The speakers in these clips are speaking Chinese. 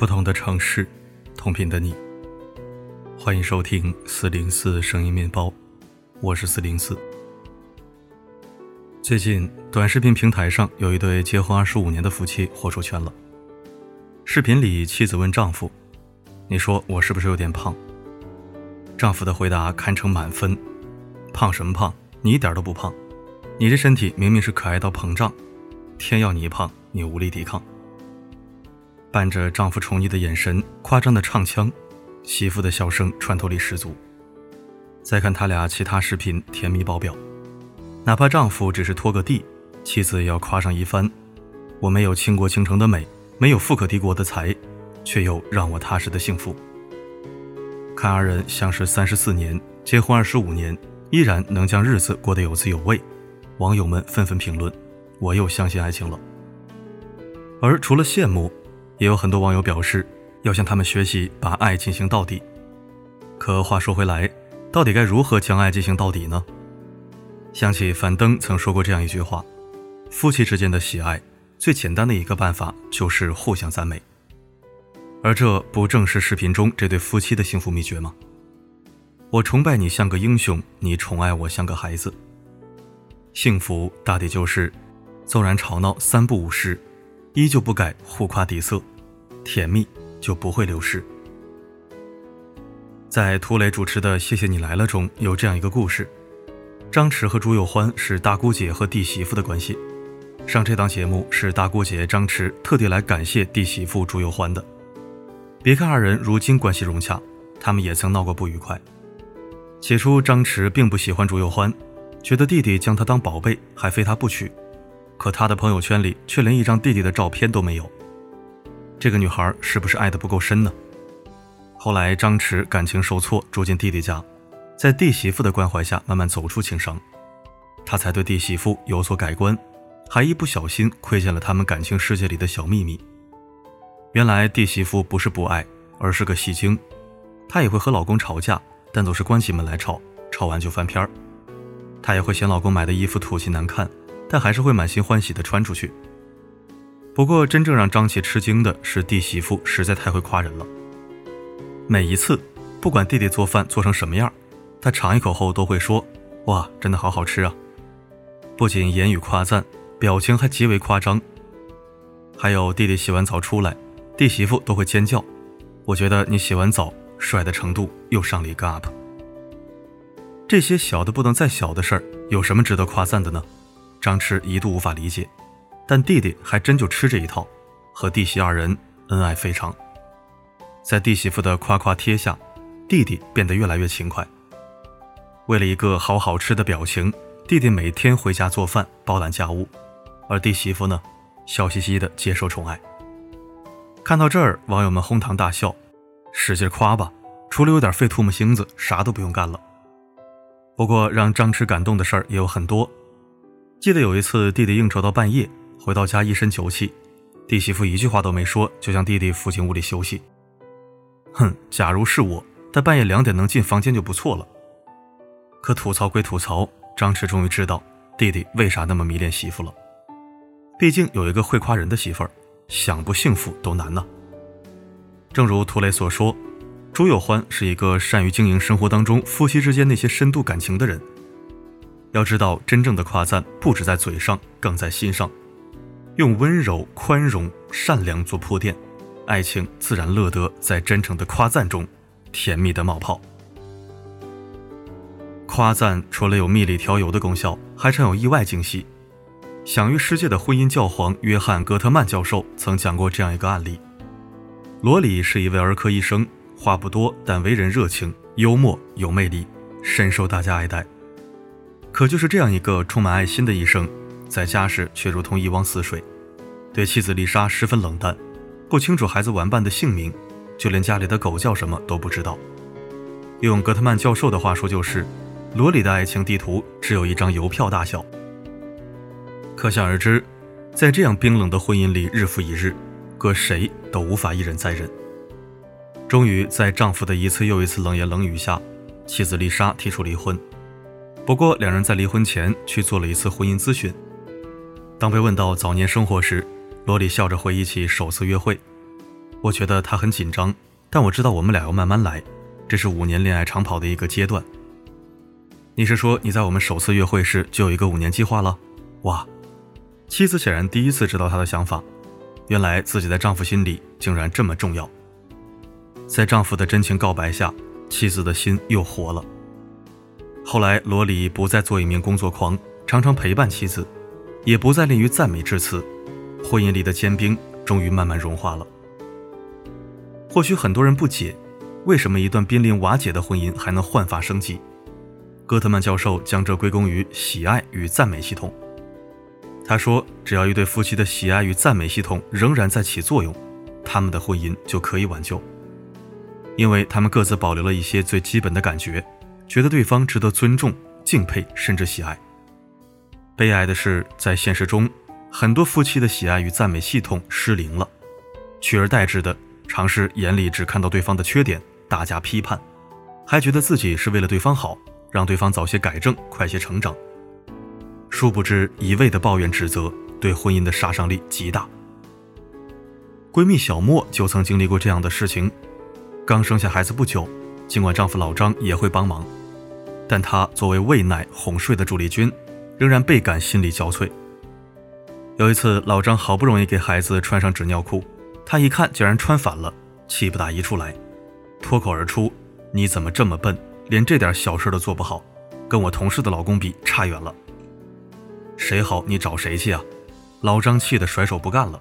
不同的城市，同频的你。欢迎收听四零四声音面包，我是四零四。最近短视频平台上有一对结婚二十五年的夫妻火出圈了。视频里，妻子问丈夫：“你说我是不是有点胖？”丈夫的回答堪称满分：“胖什么胖？你一点都不胖，你这身体明明是可爱到膨胀，天要你胖，你无力抵抗。”伴着丈夫宠溺的眼神，夸张的唱腔，媳妇的笑声穿透力十足。再看他俩其他视频，甜蜜爆表。哪怕丈夫只是拖个地，妻子也要夸上一番：“我没有倾国倾城的美，没有富可敌国的财，却有让我踏实的幸福。”看二人相识三十四年，结婚二十五年，依然能将日子过得有滋有味，网友们纷纷评论：“我又相信爱情了。”而除了羡慕，也有很多网友表示，要向他们学习，把爱进行到底。可话说回来，到底该如何将爱进行到底呢？想起樊登曾说过这样一句话：“夫妻之间的喜爱，最简单的一个办法就是互相赞美。”而这不正是视频中这对夫妻的幸福秘诀吗？我崇拜你像个英雄，你宠爱我像个孩子。幸福大抵就是，纵然吵闹三不五时。依旧不改互夸底色，甜蜜就不会流失。在涂磊主持的《谢谢你来了》中有这样一个故事：张弛和朱有欢是大姑姐和弟媳妇的关系。上这档节目是大姑姐张弛特地来感谢弟媳妇朱有欢的。别看二人如今关系融洽，他们也曾闹过不愉快。起初张弛并不喜欢朱有欢，觉得弟弟将她当宝贝，还非他不娶。可他的朋友圈里却连一张弟弟的照片都没有，这个女孩是不是爱得不够深呢？后来张弛感情受挫，住进弟弟家，在弟媳妇的关怀下慢慢走出情伤，他才对弟媳妇有所改观，还一不小心窥见了他们感情世界里的小秘密。原来弟媳妇不是不爱，而是个戏精，她也会和老公吵架，但总是关起门来吵，吵完就翻篇儿。她也会嫌老公买的衣服土气难看。但还是会满心欢喜地穿出去。不过，真正让张琪吃惊的是，弟媳妇实在太会夸人了。每一次，不管弟弟做饭做成什么样，他尝一口后都会说：“哇，真的好好吃啊！”不仅言语夸赞，表情还极为夸张。还有弟弟洗完澡出来，弟媳妇都会尖叫：“我觉得你洗完澡帅的程度又上了一个 up。”这些小的不能再小的事儿，有什么值得夸赞的呢？张弛一度无法理解，但弟弟还真就吃这一套，和弟媳二人恩爱非常。在弟媳妇的夸夸贴下，弟弟变得越来越勤快。为了一个好好吃的表情，弟弟每天回家做饭包揽家务，而弟媳妇呢，笑嘻嘻的接受宠爱。看到这儿，网友们哄堂大笑，使劲夸吧，除了有点费唾沫星子，啥都不用干了。不过让张弛感动的事儿也有很多。记得有一次，弟弟应酬到半夜，回到家一身酒气，弟媳妇一句话都没说，就将弟弟扶进屋里休息。哼，假如是我，他半夜两点能进房间就不错了。可吐槽归吐槽，张弛终于知道弟弟为啥那么迷恋媳妇了。毕竟有一个会夸人的媳妇儿，想不幸福都难呢。正如涂磊所说，朱有欢是一个善于经营生活当中夫妻之间那些深度感情的人。要知道，真正的夸赞不止在嘴上，更在心上。用温柔、宽容、善良做铺垫，爱情自然乐得在真诚的夸赞中甜蜜的冒泡。夸赞除了有蜜里调油的功效，还常有意外惊喜。享誉世界的婚姻教皇约翰·戈特曼教授曾讲过这样一个案例：罗里是一位儿科医生，话不多，但为人热情、幽默、有魅力，深受大家爱戴。可就是这样一个充满爱心的医生，在家时却如同一汪死水，对妻子丽莎十分冷淡，不清楚孩子玩伴的姓名，就连家里的狗叫什么都不知道。用格特曼教授的话说，就是罗里的爱情地图只有一张邮票大小。可想而知，在这样冰冷的婚姻里，日复一日，搁谁都无法一忍再忍。终于，在丈夫的一次又一次冷言冷语下，妻子丽莎提出离婚。不过，两人在离婚前去做了一次婚姻咨询。当被问到早年生活时，罗里笑着回忆起首次约会。我觉得他很紧张，但我知道我们俩要慢慢来，这是五年恋爱长跑的一个阶段。你是说你在我们首次约会时就有一个五年计划了？哇，妻子显然第一次知道他的想法，原来自己在丈夫心里竟然这么重要。在丈夫的真情告白下，妻子的心又活了。后来，罗里不再做一名工作狂，常常陪伴妻子，也不再吝于赞美之词，婚姻里的坚冰终于慢慢融化了。或许很多人不解，为什么一段濒临瓦解的婚姻还能焕发生机？戈特曼教授将这归功于喜爱与赞美系统。他说：“只要一对夫妻的喜爱与赞美系统仍然在起作用，他们的婚姻就可以挽救，因为他们各自保留了一些最基本的感觉，觉得对方值得尊重、敬佩，甚至喜爱。悲哀的是，在现实中，很多夫妻的喜爱与赞美系统失灵了，取而代之的常是眼里只看到对方的缺点，大加批判，还觉得自己是为了对方好。”让对方早些改正，快些成长。殊不知，一味的抱怨指责对婚姻的杀伤力极大。闺蜜小莫就曾经历过这样的事情：刚生下孩子不久，尽管丈夫老张也会帮忙，但她作为喂奶哄睡的主力军，仍然倍感心力交瘁。有一次，老张好不容易给孩子穿上纸尿裤，他一看竟然穿反了，气不打一处来，脱口而出：“你怎么这么笨？”连这点小事都做不好，跟我同事的老公比差远了。谁好你找谁去啊？老张气得甩手不干了。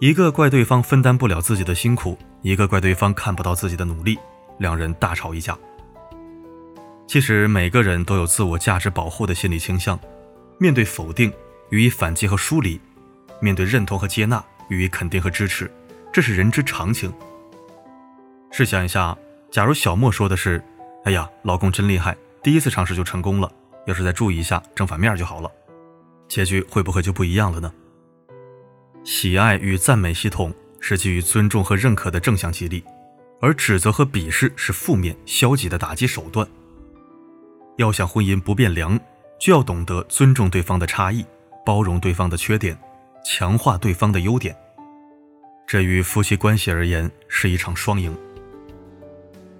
一个怪对方分担不了自己的辛苦，一个怪对方看不到自己的努力，两人大吵一架。其实每个人都有自我价值保护的心理倾向，面对否定予以反击和疏离，面对认同和接纳予以肯定和支持，这是人之常情。试想一下。假如小莫说的是：“哎呀，老公真厉害，第一次尝试就成功了，要是再注意一下，正反面就好了。”结局会不会就不一样了呢？喜爱与赞美系统是基于尊重和认可的正向激励，而指责和鄙视是负面消极的打击手段。要想婚姻不变凉，就要懂得尊重对方的差异，包容对方的缺点，强化对方的优点。这与夫妻关系而言是一场双赢。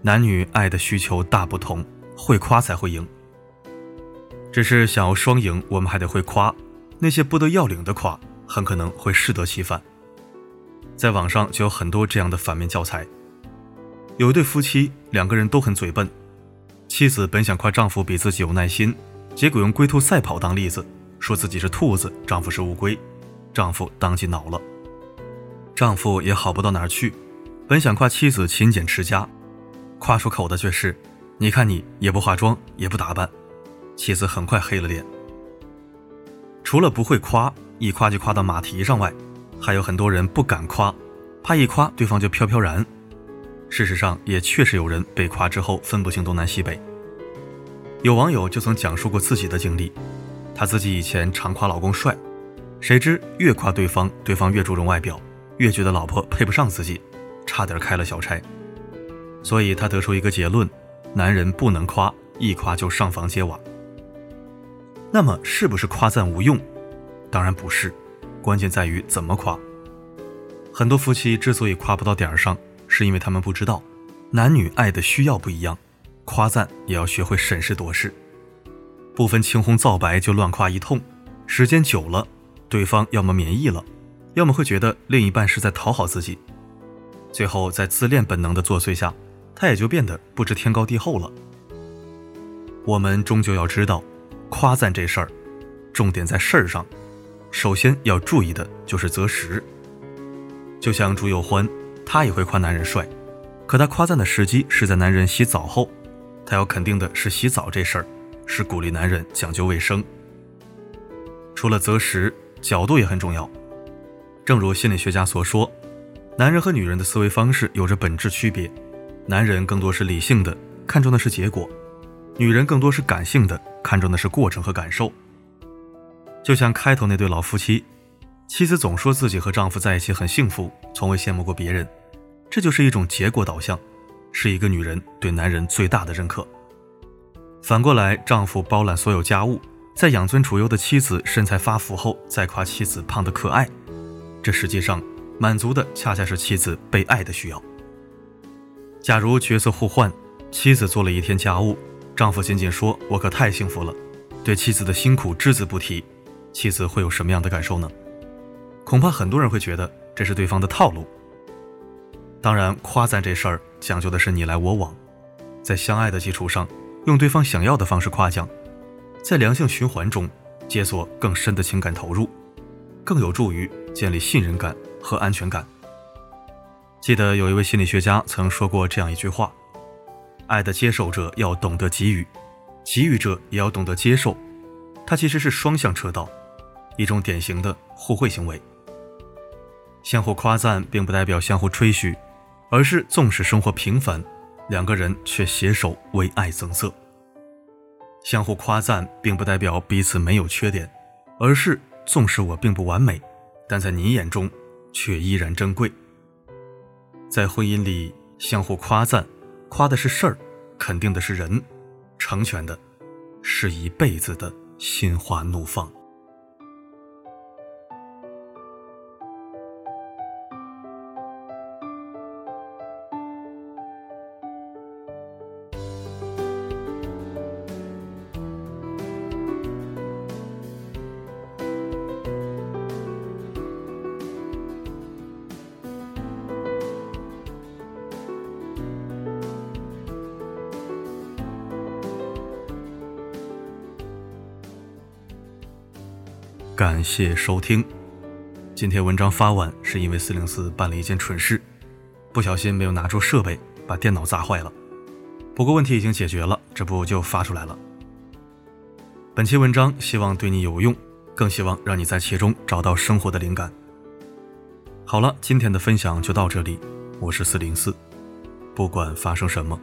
男女爱的需求大不同，会夸才会赢。只是想要双赢，我们还得会夸。那些不得要领的夸，很可能会适得其反。在网上就有很多这样的反面教材。有一对夫妻，两个人都很嘴笨。妻子本想夸丈夫比自己有耐心，结果用龟兔赛跑当例子，说自己是兔子，丈夫是乌龟，丈夫当即恼了。丈夫也好不到哪儿去，本想夸妻子勤俭持家。夸出口的却是：“你看你也不化妆，也不打扮。”妻子很快黑了脸。除了不会夸，一夸就夸到马蹄上外，还有很多人不敢夸，怕一夸对方就飘飘然。事实上，也确实有人被夸之后分不清东南西北。有网友就曾讲述过自己的经历，他自己以前常夸老公帅，谁知越夸对方，对方越注重外表，越觉得老婆配不上自己，差点开了小差。所以他得出一个结论：男人不能夸，一夸就上房揭瓦。那么是不是夸赞无用？当然不是，关键在于怎么夸。很多夫妻之所以夸不到点儿上，是因为他们不知道，男女爱的需要不一样，夸赞也要学会审时度势，不分青红皂白就乱夸一通，时间久了，对方要么免疫了，要么会觉得另一半是在讨好自己，最后在自恋本能的作祟下。他也就变得不知天高地厚了。我们终究要知道，夸赞这事儿，重点在事儿上。首先要注意的就是择时。就像朱有欢，他也会夸男人帅，可他夸赞的时机是在男人洗澡后。他要肯定的是洗澡这事儿，是鼓励男人讲究卫生。除了择时，角度也很重要。正如心理学家所说，男人和女人的思维方式有着本质区别。男人更多是理性的，看重的是结果；女人更多是感性的，看重的是过程和感受。就像开头那对老夫妻，妻子总说自己和丈夫在一起很幸福，从未羡慕过别人，这就是一种结果导向，是一个女人对男人最大的认可。反过来，丈夫包揽所有家务，在养尊处优的妻子身材发福后，再夸妻子胖得可爱，这实际上满足的恰恰是妻子被爱的需要。假如角色互换，妻子做了一天家务，丈夫仅仅说“我可太幸福了”，对妻子的辛苦只字不提，妻子会有什么样的感受呢？恐怕很多人会觉得这是对方的套路。当然，夸赞这事儿讲究的是你来我往，在相爱的基础上，用对方想要的方式夸奖，在良性循环中解锁更深的情感投入，更有助于建立信任感和安全感。记得有一位心理学家曾说过这样一句话：“爱的接受者要懂得给予，给予者也要懂得接受，它其实是双向车道，一种典型的互惠行为。相互夸赞并不代表相互吹嘘。”而是纵使生活平凡，两个人却携手为爱增色。相互夸赞并不代表彼此没有缺点，而是纵使我并不完美，但在你眼中却依然珍贵。在婚姻里，相互夸赞，夸的是事儿，肯定的是人，成全的是一辈子的心花怒放。感谢收听。今天文章发晚是因为四零四办了一件蠢事，不小心没有拿住设备，把电脑砸坏了。不过问题已经解决了，这不就发出来了。本期文章希望对你有用，更希望让你在其中找到生活的灵感。好了，今天的分享就到这里。我是四零四，不管发生什么，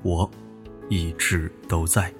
我一直都在。